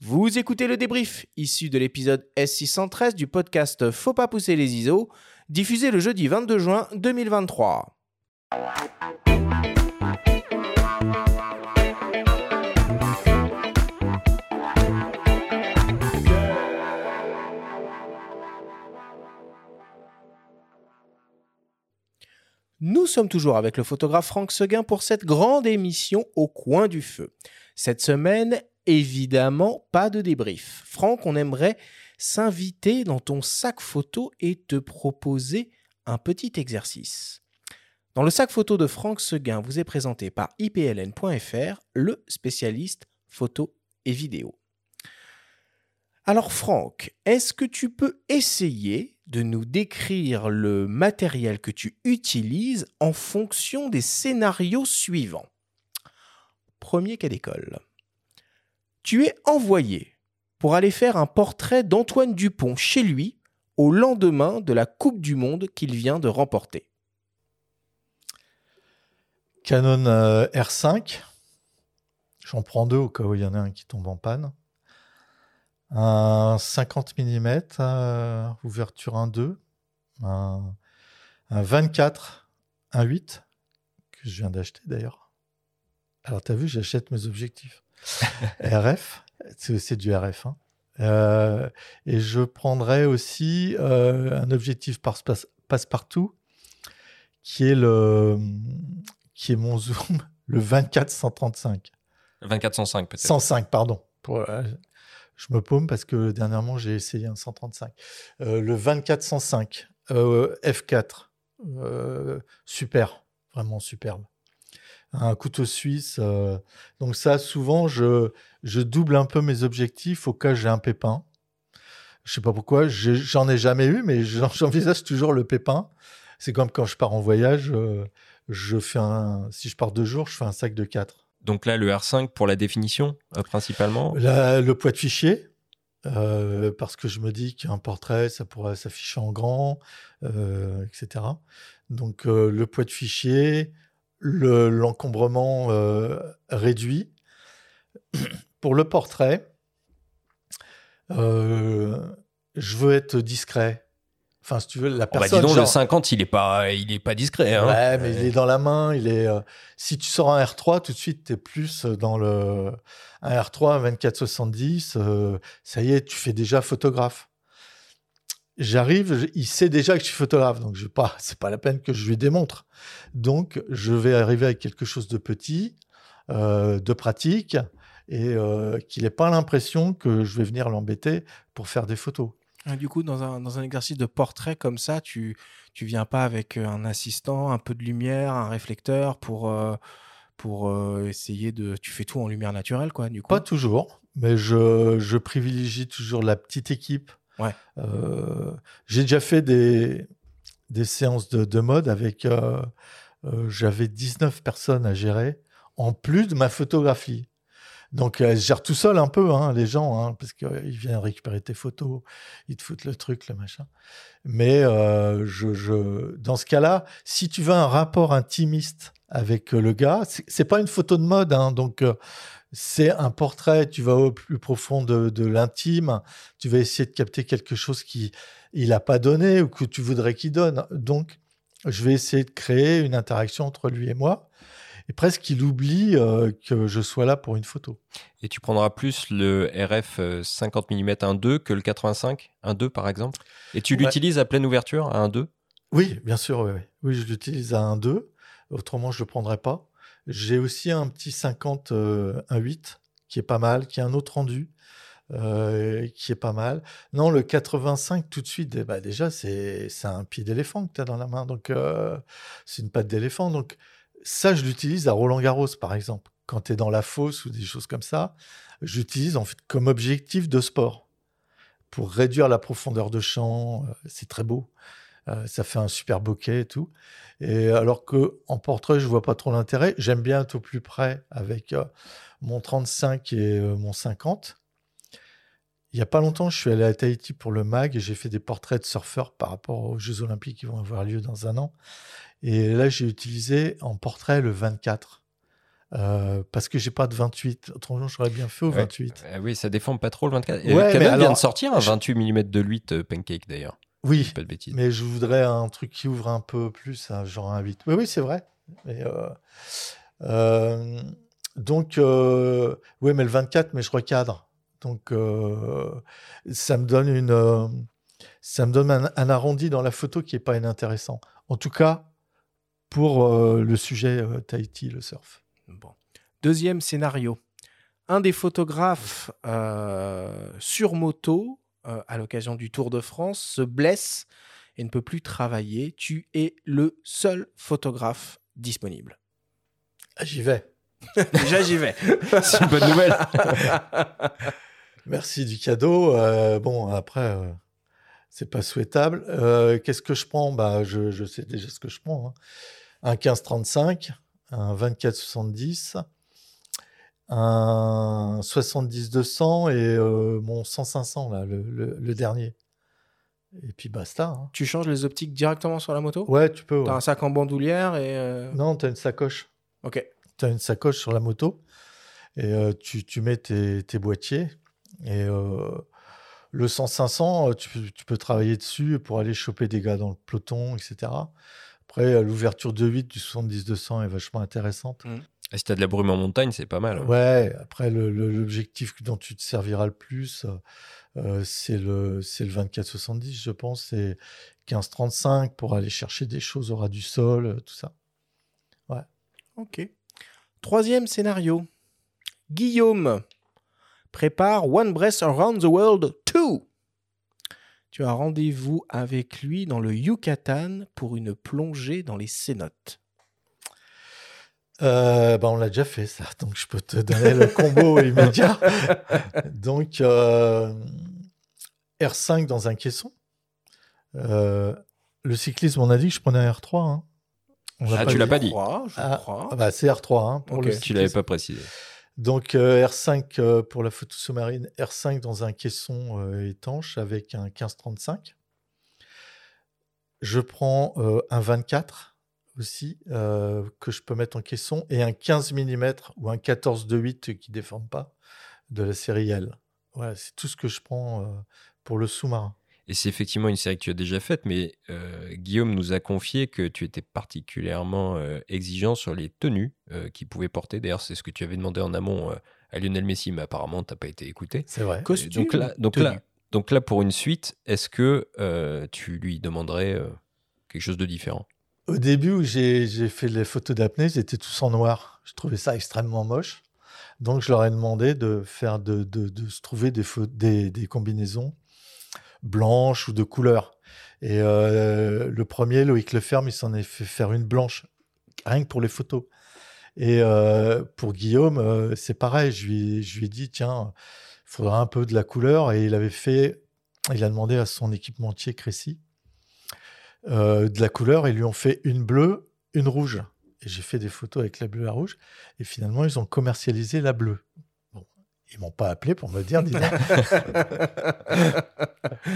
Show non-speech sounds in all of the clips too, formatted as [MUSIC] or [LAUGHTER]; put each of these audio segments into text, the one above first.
Vous écoutez le débrief, issu de l'épisode S613 du podcast Faut pas pousser les ISO, diffusé le jeudi 22 juin 2023. Nous sommes toujours avec le photographe Franck Seguin pour cette grande émission au coin du feu. Cette semaine, évidemment, pas de débrief. Franck, on aimerait s'inviter dans ton sac photo et te proposer un petit exercice. Dans le sac photo de Franck Seguin vous est présenté par ipln.fr, le spécialiste photo et vidéo. Alors Franck, est-ce que tu peux essayer de nous décrire le matériel que tu utilises en fonction des scénarios suivants? Premier cas d'école. Tu es envoyé pour aller faire un portrait d'Antoine Dupont chez lui au lendemain de la Coupe du Monde qu'il vient de remporter. Canon euh, R5. J'en prends deux au cas où il y en a un qui tombe en panne un 50 mm, euh, ouverture 1.2, un, un 24, un 8, que je viens d'acheter d'ailleurs. Alors, tu as vu, j'achète mes objectifs. [LAUGHS] RF, c'est du RF. Hein. Euh, et je prendrai aussi euh, un objectif par passe-partout, qui est le qui est mon [LAUGHS] zoom, le 24-135. 24-105 peut-être. 105, pardon. Pour, je me paume parce que dernièrement, j'ai essayé un 135. Euh, le 2405 euh, F4, euh, super, vraiment superbe. Un couteau suisse. donc ça, souvent, je, je double un peu mes objectifs au cas où j'ai un pépin. Je sais pas pourquoi, j'en ai jamais eu, mais [LAUGHS] j'envisage toujours le pépin. C'est comme quand je pars en voyage, je fais un, si je pars deux jours, je fais un sac de quatre. Donc là, le R5 pour la définition, euh, principalement? Le poids de fichier, euh, parce que je me dis qu'un portrait, ça pourrait s'afficher en grand, euh, etc. Donc le poids de fichier, l'encombrement réduit. [CLEARS THROAT] Pour le portrait, je veux être discret. Enfin, si tu veux, la personne. Oh bah dis donc, le 50, il est pas, il est pas discret. Hein. Ouais, mais il est dans la main. Il est. Euh, si tu sors un R3, tout de suite, tu es plus dans le. Un R3, 2470, euh, ça y est, tu fais déjà photographe. J'arrive, il sait déjà que je suis photographe, donc je pas, c'est pas la peine que je lui démontre. Donc, je vais arriver avec quelque chose de petit, euh, de pratique, et qu'il n'ait pas l'impression que je vais venir l'embêter pour faire des photos. Du coup, dans un, dans un, exercice de portrait comme ça, tu tu viens pas avec euh, un assistant, un peu de lumière, un réflecteur pour euh, pour euh, essayer de. Tu fais tout en lumière naturelle, quoi. Du coup? Pas toujours, mais je, je privilégie toujours la petite équipe. Ouais. J'ai déjà fait des des séances de, de mode avec. J'avais 19 personnes à gérer en plus de ma photographie. Donc, elle gère tout seul un peu, hein, les gens, hein, parce qu'ils viennent récupérer tes photos, ils te foutent le truc, le machin. Mais euh, je, dans ce cas-là, si tu veux un rapport intimiste avec euh, le gars, c'est pas une photo de mode, hein, donc euh, c'est un portrait. Tu vas au plus profond de, l'intime, tu vas essayer de capter quelque chose qui il a pas donné ou que tu voudrais qu'il donne. Donc, je vais essayer de créer une interaction entre lui et moi et presque il oublie euh, que je sois là pour une photo. Et tu prendras plus le RF 50 mm 1.2 que le 85 1.2 par exemple? Et tu l'utilises à pleine ouverture à 1.2 Oui, bien sûr, oui, oui. je l'utilise à 1.2, autrement je ne le prendrais pas. J'ai aussi un petit 50 1.8 euh, qui est pas mal, qui a un autre rendu. Euh, qui est pas mal. Non, le 85, tout de suite, ben, déjà, c'est un pied d'éléphant que tu as dans la main. Donc, c'est une patte d'éléphant. Donc, ça, je l'utilise à Roland Garros, par exemple. Quand tu es dans la fosse ou des choses comme ça, j'utilise en fait comme objectif de sport pour réduire la profondeur de champ. Euh, c'est très beau. Euh, ça fait un super bokeh et tout. Et alors que en portrait, je vois pas trop l'intérêt. J'aime bien être au plus près avec euh, mon 35 et mon 50. Il y a pas longtemps, je suis allé à Tahiti pour le MAG et j'ai fait des portraits de surfeurs par rapport aux Jeux Olympiques qui vont avoir lieu dans un an. Et là, j'ai utilisé en portrait le 24. Euh, parce que j'ai pas de 28. Autrement, j'aurais bien fait au Ouais. 28. Euh, oui, ça déforme pas trop le 24. Ouais, Canon vient de sortir un je- 28 mm de 8 euh, pancake d'ailleurs. Oui, Pas de bêtises. mais je voudrais un truc qui ouvre un peu plus, hein, genre un 8. Oui, oui, c'est vrai. Mais, euh, euh, donc, euh, oui, mais le 24, mais je recadre. Donc, ça me donne une, ça me donne un, un arrondi dans la photo qui est pas inintéressant. En tout cas, pour le sujet Tahiti, le surf. Bon. Deuxième scénario. Un des photographes euh, sur moto, euh, à l'occasion du Tour de France, se blesse et ne peut plus travailler. Tu es le seul photographe disponible. Ah, J'y vais. [LAUGHS] Déjà, j'y vais. [LAUGHS] C'est une bonne nouvelle. [LAUGHS] Merci du cadeau. Euh, bon, après, euh, c'est pas souhaitable. Euh, Qu'est-ce que je prends? Bah, je, je sais déjà ce que je prends. hein. Un 15-35, un 24-70, un 70-200 et euh, mon 100-500, là, le, le- le dernier. Et puis basta. hein. tu changes les optiques directement sur la moto? Ouais, tu peux. ouais. T'as un sac en bandoulière et. euh, Non, tu as une sacoche. Ok. tu as une sacoche sur la moto et euh, tu, tu mets tes, tes boîtiers. Et le 100-500, euh, tu, peux- tu peux travailler dessus pour aller choper des gars dans le peloton, etc. Après, l'ouverture de 8 du 70-200 est vachement intéressante. Et si t'as de la brume en montagne, c'est pas mal. hein. Ouais, après, le- le- l'objectif dont tu te serviras le plus, euh, c'est le, c'est le 24-70, je pense. C'est 15-35 pour aller chercher des choses au ras du sol, euh, tout ça. Ok. Troisième scénario. Guillaume prépare One Breath Around the World 2. Tu as rendez-vous avec lui dans le Yucatan pour une plongée dans les cénotes. Euh, bah, on l'a déjà fait, ça. [LAUGHS] Donc, je peux te donner le combo [LAUGHS] immédiat. Donc, euh, R5 dans un caisson. Euh, le cyclisme, on a dit que je prenais un R3. hein. On Ah, tu l'as pas dit. Je Ah, crois. Ah bah, c'est R3 hein, pour Ok. le Tu l'avais pas précisé. Donc, euh, R5 euh, pour la photo sous-marine, R5 dans un caisson euh, étanche avec un 15-35. Je prends euh, un 24 aussi euh, que je peux mettre en caisson et un 15 mm ou un 14 de 8 qui ne déforme pas de la série L. Voilà, c'est tout ce que je prends euh, pour le sous-marin. Et c'est effectivement une série que tu as déjà faite, mais euh, Guillaume nous a confié que tu étais particulièrement euh, exigeant sur les tenues euh, qu'il pouvait porter. D'ailleurs, c'est ce que tu avais demandé en amont euh, à Lionel Messi, mais apparemment, tu n'as pas été écouté. C'est vrai. Costume. donc là, donc, là, donc là, pour une suite, est-ce que euh, tu lui demanderais euh, quelque chose de différent? Au début où j'ai fait les photos d'apnée, ils étaient tous en noir. Je trouvais ça extrêmement moche. Donc je leur ai demandé de se trouver des, combinaisons blanches ou de couleurs. Et euh, le premier, Loïc Leferme, il s'en est fait faire une blanche, rien que pour les photos. Et euh, pour Guillaume, euh, c'est pareil. Je lui, ai- je lui ai dit, tiens, il faudra un peu de la couleur. Et il avait fait, il a demandé à son équipementier Crécy euh, de la couleur. Ils lui ont fait une bleue, une rouge. Et j'ai fait des photos avec la bleue et la rouge. Et finalement, ils ont commercialisé la bleue. Bon, ils m'ont pas appelé pour me dire, dis donc. [LAUGHS]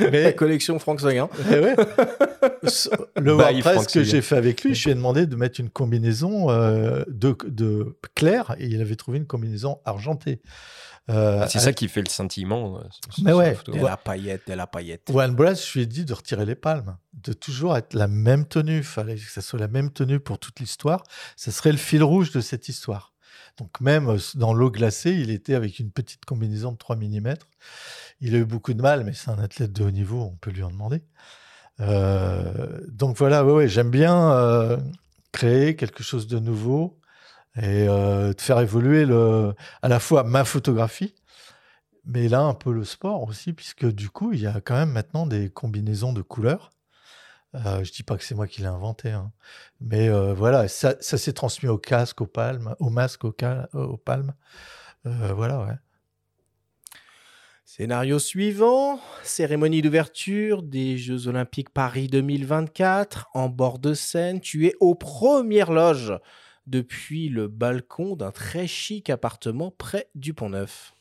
La Mais collection Franck Seguin. eh ouais. Ce- le Bye, WordPress Franck que j'ai fait avec lui, je lui ai demandé de mettre une combinaison euh, de, de clair et il avait trouvé une combinaison argentée. Euh, C'est ça qui fait le scintillement. euh, Mais la ouais. photo. De la paillette, de la paillette. One Breath, je lui ai dit de retirer les palmes, de toujours être la même tenue. Il fallait que ça soit la même tenue pour toute l'histoire. Ça serait le fil rouge de cette histoire. Donc même euh, dans l'eau glacée, il était avec une petite combinaison de 3 mm. Il a eu beaucoup de mal, mais c'est un athlète de haut niveau, on peut lui en demander. Euh, donc voilà, ouais, ouais, j'aime bien euh, créer quelque chose de nouveau et euh, de faire évoluer le, à la fois ma photographie, mais là un peu le sport aussi, puisque du coup, il y a quand même maintenant des combinaisons de couleurs. Euh, je dis pas que c'est moi qui l'ai inventé, hein. mais euh, voilà, ça, s'est transmis au casque, aux palmes, au masque, au cal- aux palmes. Euh, voilà, ouais. Scénario suivant, cérémonie d'ouverture des Jeux Olympiques Paris 2024. En bord de scène, tu es aux premières loges depuis le balcon d'un très chic appartement près du Pont Neuf.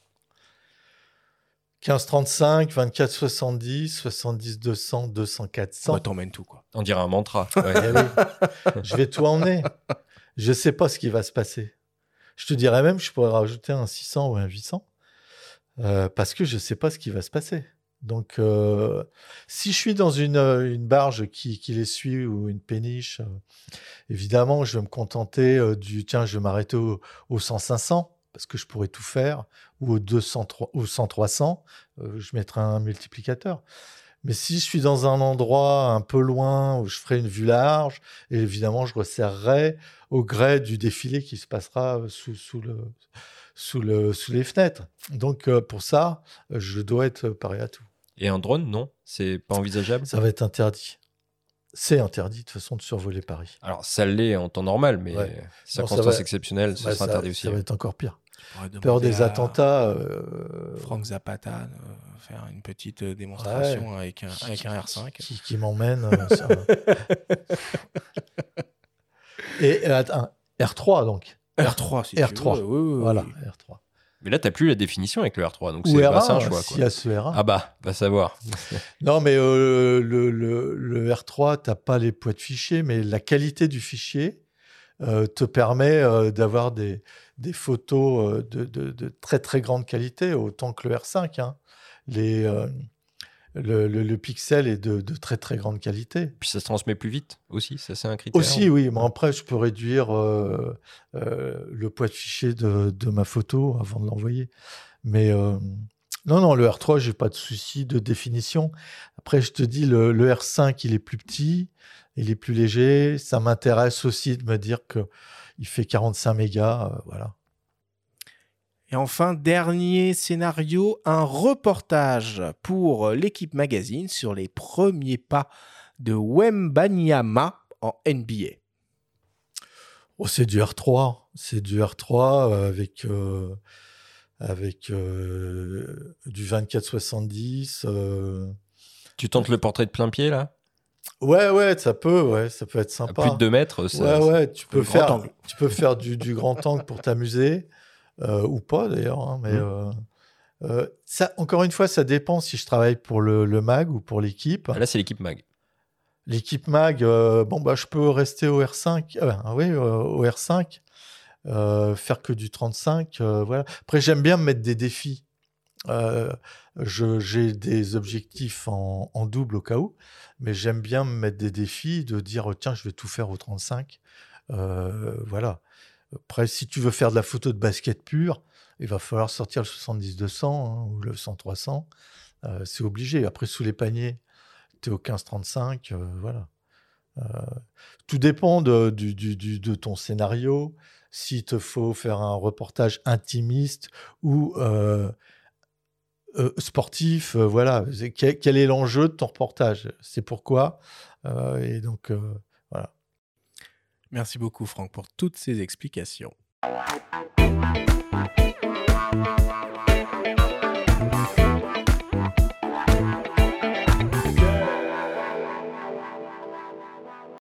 15-35, 24-70, 70-200, 200-400. Ouais, T'emmènes tout, quoi. On dirait un mantra. [LAUGHS] Ouais. Oui, je vais tout emmener. Je sais pas ce qui va se passer. Je te dirais même, je pourrais rajouter un 600 ou un 800 euh, parce que je ne sais pas ce qui va se passer. Donc, euh, si je suis dans une, euh, barge qui, les suit ou une péniche, évidemment, je vais me contenter du tiens, je vais m'arrêter au, au 100-500 parce que je pourrais tout faire, ou au 200, ou 100-300, je mettrai un multiplicateur. Mais si je suis dans un endroit un peu loin où je ferai une vue large, évidemment, je resserrerai au gré du défilé qui se passera sous, sous, le, sous, le, sous les fenêtres. Donc, euh, pour ça, je dois être paré à tout. Et un drone, non? C'est pas envisageable? Ça va être interdit. C'est interdit de toute façon de survoler Paris. Alors, ça l'est en temps normal, mais ouais. circonstances exceptionnelles, ça sera interdit aussi. Ça va être encore pire. Peur des attentats. Euh... Franck Zapata, euh, faire une petite euh, démonstration avec, un, avec un R5. Qui, qui m'emmène. Euh, [LAUGHS] Et un R3 donc. R3, si R3. Tu veux. Oui, oui, voilà, oui. R3. Mais là, tu n'as plus la définition avec le R3, donc Ou c'est R1, bah, un choix. s'il y a ce R1. Ah bah, va savoir. [LAUGHS] non, mais euh, le, le, le, R3, tu n'as pas les poids de fichier, mais la qualité du fichier euh, te permet euh, d'avoir des, des photos de, de, de, très très grande qualité, autant que le R5. Hein. Les, le, le, le, pixel est de, de, très très grande qualité. Puis ça se transmet plus vite aussi, ça c'est un critère. Aussi, oui. Mais après, je peux réduire euh, euh, le poids de fichier de, ma photo avant de l'envoyer. Mais euh, non, non, le R3, j'ai pas de souci de définition. Après, je te dis, le, le, R5, il est plus petit, il est plus léger. Ça m'intéresse aussi de me dire que il fait 45 mégas, voilà. Et enfin, dernier scénario, un reportage pour l'équipe magazine sur les premiers pas de Wembanyama en NBA. Oh, c'est du R3, c'est du R3 avec, euh, avec euh, du 24-70. Euh... Tu tentes le portrait de plein pied là? Ouais, ouais, ça peut, ouais, ça peut être sympa. À plus de 2 mètres, ça, ouais, ouais, tu peux faire, tu peux faire du, du grand angle pour t'amuser. Euh, ou pas d'ailleurs. Hein, mais mmh. euh, ça, encore une fois, ça dépend si je travaille pour le, le mag ou pour l'équipe. Là, c'est l'équipe mag. L'équipe mag, euh, bon bah je peux rester au R5, oui, au R5, faire que du 35, voilà. Après, j'aime bien me mettre des défis. J'ai des objectifs en, double au cas où, mais j'aime bien me mettre des défis, de dire tiens, je vais tout faire au 35. voilà. Après, si tu veux faire de la photo de basket pure, il va falloir sortir le 70-200 hein, ou le 100-300. Euh, c'est obligé. Après, sous les paniers, tu es au 15-35. Euh, voilà. Euh, tout dépend de, ton scénario. S'il te faut faire un reportage intimiste ou euh, euh, sportif, voilà. Quel, quel, est l'enjeu de ton reportage? C'est pourquoi? et donc, voilà. Merci beaucoup Franck pour toutes ces explications.